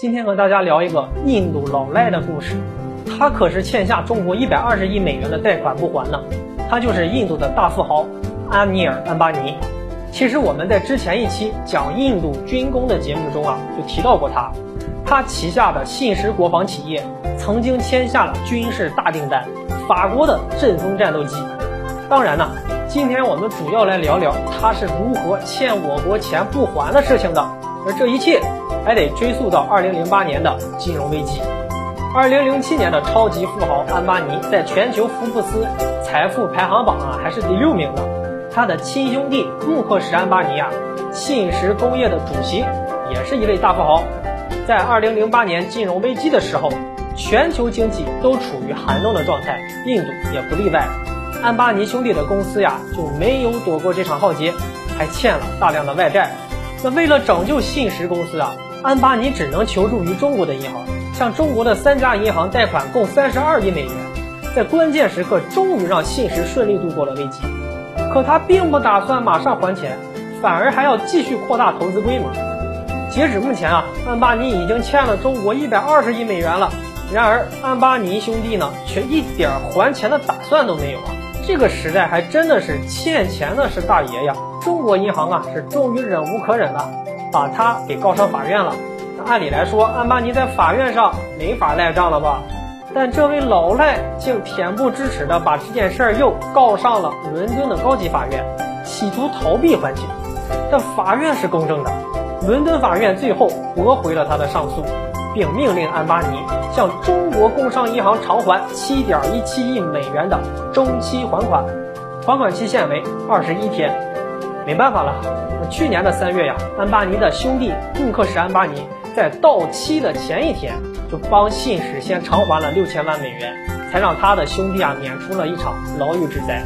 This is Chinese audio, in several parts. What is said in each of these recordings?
今天和大家聊一个印度老赖的故事，他可是欠下中国一百二十亿美元的贷款不还呢。他就是印度的大富豪安尼尔·安巴尼。其实我们在之前一期讲印度军工的节目中啊，就提到过他。他旗下的信实国防企业曾经签下了军事大订单，法国的阵风战斗机。当然呢，今天我们主要来聊聊他是如何欠我国钱不还的事情的。而这一切。还得追溯到二零零八年的金融危机。二零零七年的超级富豪安巴尼在全球福布斯财富排行榜啊还是第六名呢。他的亲兄弟穆克什安巴尼啊，信实工业的主席，也是一位大富豪。在二零零八年金融危机的时候，全球经济都处于寒冬的状态，印度也不例外。安巴尼兄弟的公司呀就没有躲过这场浩劫，还欠了大量的外债。那为了拯救信实公司啊。安巴尼只能求助于中国的银行，向中国的三家银行贷款共三十二亿美元，在关键时刻终于让信实顺利度过了危机。可他并不打算马上还钱，反而还要继续扩大投资规模。截止目前啊，安巴尼已经欠了中国一百二十亿美元了。然而安巴尼兄弟呢，却一点还钱的打算都没有啊！这个时代还真的是欠钱的是大爷呀！中国银行啊，是终于忍无可忍了。把他给告上法院了。按理来说，安巴尼在法院上没法赖账了吧？但这位老赖竟恬不知耻的把这件事儿又告上了伦敦的高级法院，企图逃避还钱。但法院是公正的，伦敦法院最后驳回了他的上诉，并命令安巴尼向中国工商银行偿还七点一七亿美元的中期还款，还款期限为二十一天。没办法了，去年的三月呀，安巴尼的兄弟穆克什安巴尼在到期的前一天就帮信使先偿还了六千万美元，才让他的兄弟啊免除了一场牢狱之灾。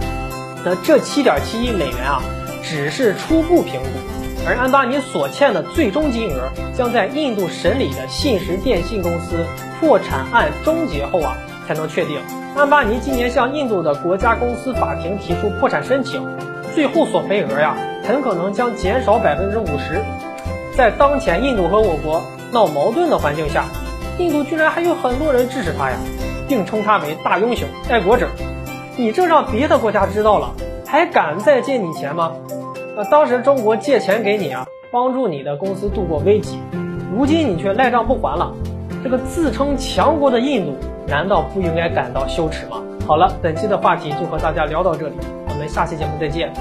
那这七点七亿美元啊，只是初步评估，而安巴尼所欠的最终金额将在印度审理的信实电信公司破产案终结后啊才能确定。安巴尼今年向印度的国家公司法庭提出破产申请，最后索赔额呀。很可能将减少百分之五十。在当前印度和我国闹矛盾的环境下，印度居然还有很多人支持他呀，并称他为大英雄、爱国者。你这让别的国家知道了，还敢再借你钱吗？那当时中国借钱给你啊，帮助你的公司度过危机，如今你却赖账不还了。这个自称强国的印度，难道不应该感到羞耻吗？好了，本期的话题就和大家聊到这里，我们下期节目再见。